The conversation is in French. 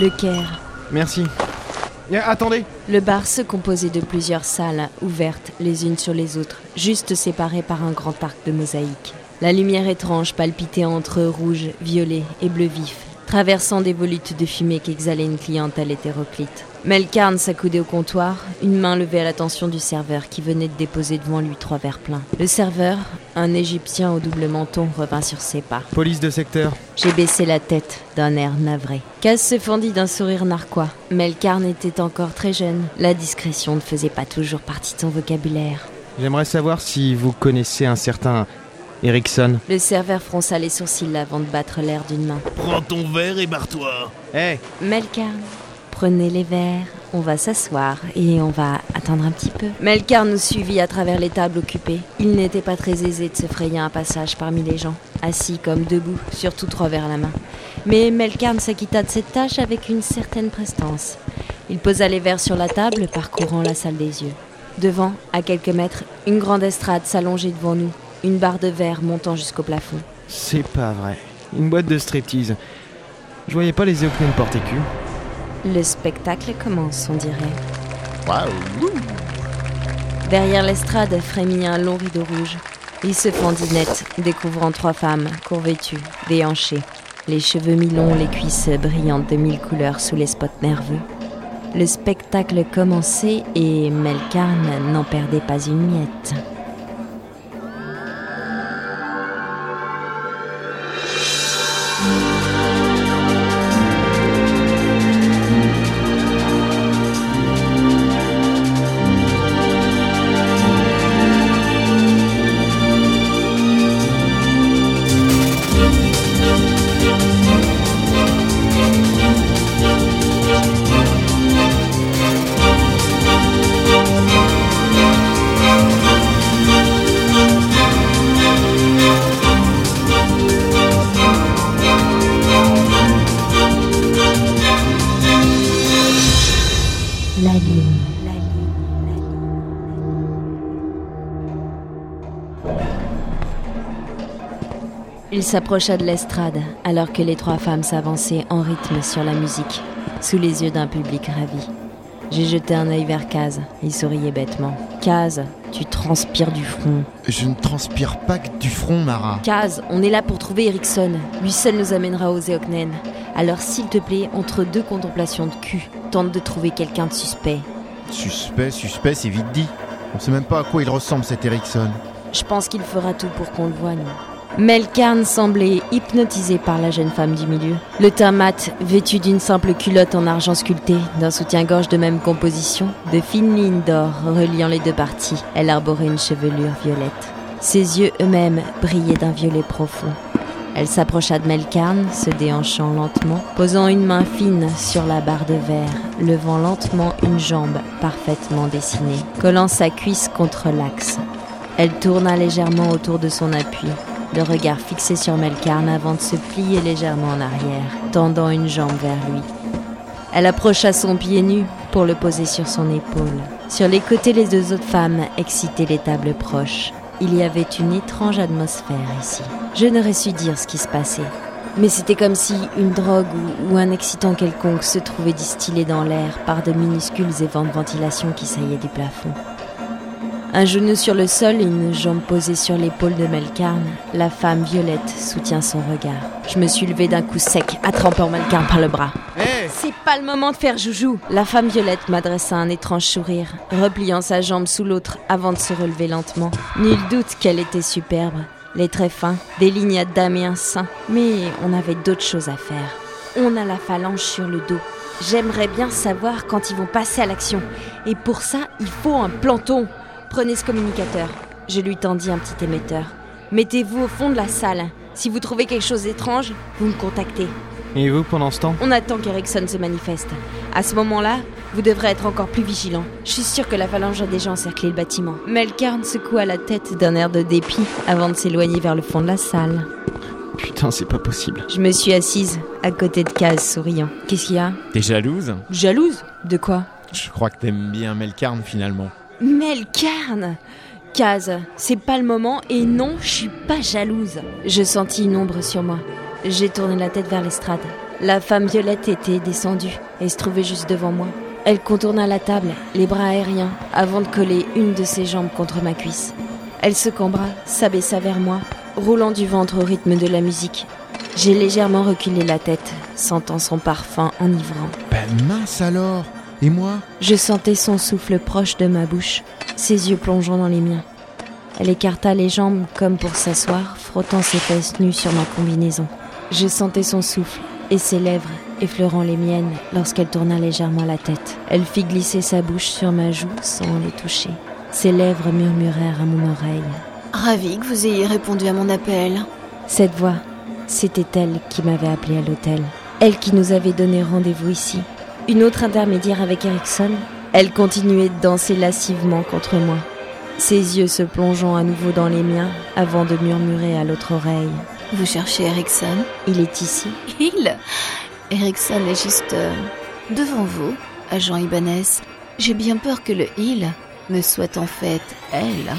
Le Caire. Merci. Eh, attendez Le bar se composait de plusieurs salles, ouvertes les unes sur les autres, juste séparées par un grand arc de mosaïque. La lumière étrange palpitait entre rouge, violet et bleu vif, traversant des volutes de fumée qu'exhalait une clientèle hétéroclite. Melkarn s'accoudait au comptoir, une main levée à l'attention du serveur qui venait de déposer devant lui trois verres pleins. Le serveur, un Égyptien au double menton, revint sur ses pas. Police de secteur. J'ai baissé la tête d'un air navré. Kaz se fendit d'un sourire narquois. Melkarn était encore très jeune. La discrétion ne faisait pas toujours partie de son vocabulaire. J'aimerais savoir si vous connaissez un certain Erickson. Le serveur fronça les sourcils avant de battre l'air d'une main. Prends ton verre et barre-toi. Eh Melkarn, prenez les verres, on va s'asseoir et on va attendre un petit peu. Melkarn nous suivit à travers les tables occupées. Il n'était pas très aisé de se frayer un passage parmi les gens, assis comme debout, surtout trois verres à la main. Mais Melkarn s'acquitta de cette tâche avec une certaine prestance. Il posa les verres sur la table, parcourant la salle des yeux. Devant, à quelques mètres, une grande estrade s'allongeait devant nous, une barre de verre montant jusqu'au plafond. C'est pas vrai. Une boîte de striptease. Je voyais pas les Eoknen porter cul. Le spectacle commence, on dirait. Derrière l'estrade frémit un long rideau rouge. Il se fendit net, découvrant trois femmes, courvêtues, déhanchées, les cheveux mi-longs, les cuisses brillantes de mille couleurs sous les spots nerveux. Le spectacle commençait et Melkarn n'en perdait pas une miette. La. Il s'approcha de l'estrade alors que les trois femmes s'avançaient en rythme sur la musique, sous les yeux d'un public ravi. J'ai jeté un œil vers Kaz. Il souriait bêtement. Kaz, tu transpires du front. Je ne transpire pas que du front, Mara. Kaz, on est là pour trouver Erickson. Lui seul nous amènera aux Eoknen. Alors s'il te plaît, entre deux contemplations de cul, tente de trouver quelqu'un de suspect. Suspect, suspect, c'est vite dit. On sait même pas à quoi il ressemble cet Erickson. Je pense qu'il fera tout pour qu'on le voie, nous. Melkarn semblait hypnotisé par la jeune femme du milieu. Le teint mat, vêtu d'une simple culotte en argent sculpté, d'un soutien-gorge de même composition, de fines lignes d'or reliant les deux parties. Elle arborait une chevelure violette. Ses yeux eux-mêmes brillaient d'un violet profond. Elle s'approcha de Melkarn, se déhanchant lentement, posant une main fine sur la barre de verre, levant lentement une jambe parfaitement dessinée, collant sa cuisse contre l'axe. Elle tourna légèrement autour de son appui, le regard fixé sur Melkarn avant de se plier légèrement en arrière, tendant une jambe vers lui. Elle approcha son pied nu pour le poser sur son épaule. Sur les côtés, les deux autres femmes excitaient les tables proches. Il y avait une étrange atmosphère ici. Je n'aurais su dire ce qui se passait. Mais c'était comme si une drogue ou, un excitant quelconque se trouvait distillé dans l'air par de minuscules évents de ventilation qui saillaient du plafond. Un genou sur le sol et une jambe posée sur l'épaule de Melkarn, la femme violette soutient son regard. Je me suis levée d'un coup sec, attrapant Melkarn par le bras. C'est pas le moment de faire joujou. La femme violette m'adressa un étrange sourire, repliant sa jambe sous l'autre avant de se relever lentement. Nul doute qu'elle était superbe. Les traits fins, des lignes d'âme et un sein. Mais on avait d'autres choses à faire. On a la phalange sur le dos. J'aimerais bien savoir quand ils vont passer à l'action. Et pour ça, il faut un planton. Prenez ce communicateur. Je lui tendis un petit émetteur. Mettez-vous au fond de la salle. Si vous trouvez quelque chose d'étrange, vous me contactez. Et vous, pendant ce temps On attend qu'Erickson se manifeste. À ce moment-là, vous devrez être encore plus vigilant. Je suis sûre que la phalange a déjà encerclé le bâtiment. Melkarn secoua la tête d'un air de dépit avant de s'éloigner vers le fond de la salle. Putain, c'est pas possible. Je me suis assise à côté de Kaz, souriant. Qu'est-ce qu'il y a T'es jalouse Jalouse De quoi Je crois que t'aimes bien Melkarn finalement. Melkarn Kaz, c'est pas le moment et non, je suis pas jalouse. Je sentis une ombre sur moi. J'ai tourné la tête vers l'estrade. La femme violette était descendue et se trouvait juste devant moi. Elle contourna la table, les bras aériens, avant de coller une de ses jambes contre ma cuisse. Elle se cambra, s'abaissa vers moi, roulant du ventre au rythme de la musique. J'ai légèrement reculé la tête, sentant son parfum enivrant. Ben mince alors Et moi? Je sentais son souffle proche de ma bouche, ses yeux plongeant dans les miens. Elle écarta les jambes comme pour s'asseoir, frottant ses fesses nues sur ma combinaison. Je sentais son souffle et ses lèvres effleurant les miennes lorsqu'elle tourna légèrement la tête. Elle fit glisser sa bouche sur ma joue sans les toucher. Ses lèvres murmurèrent à mon oreille. Ravi que vous ayez répondu à mon appel. Cette voix, c'était elle qui m'avait appelé à l'hôtel. Elle qui nous avait donné rendez-vous ici. Une autre intermédiaire avec Erickson. Elle continuait de danser lascivement contre moi. Ses yeux se plongeant à nouveau dans les miens avant de murmurer à l'autre oreille. Vous cherchez Erickson Il est ici. Il Erickson est juste euh, devant vous, agent Ibanez. J'ai bien peur que le il ne soit en fait elle.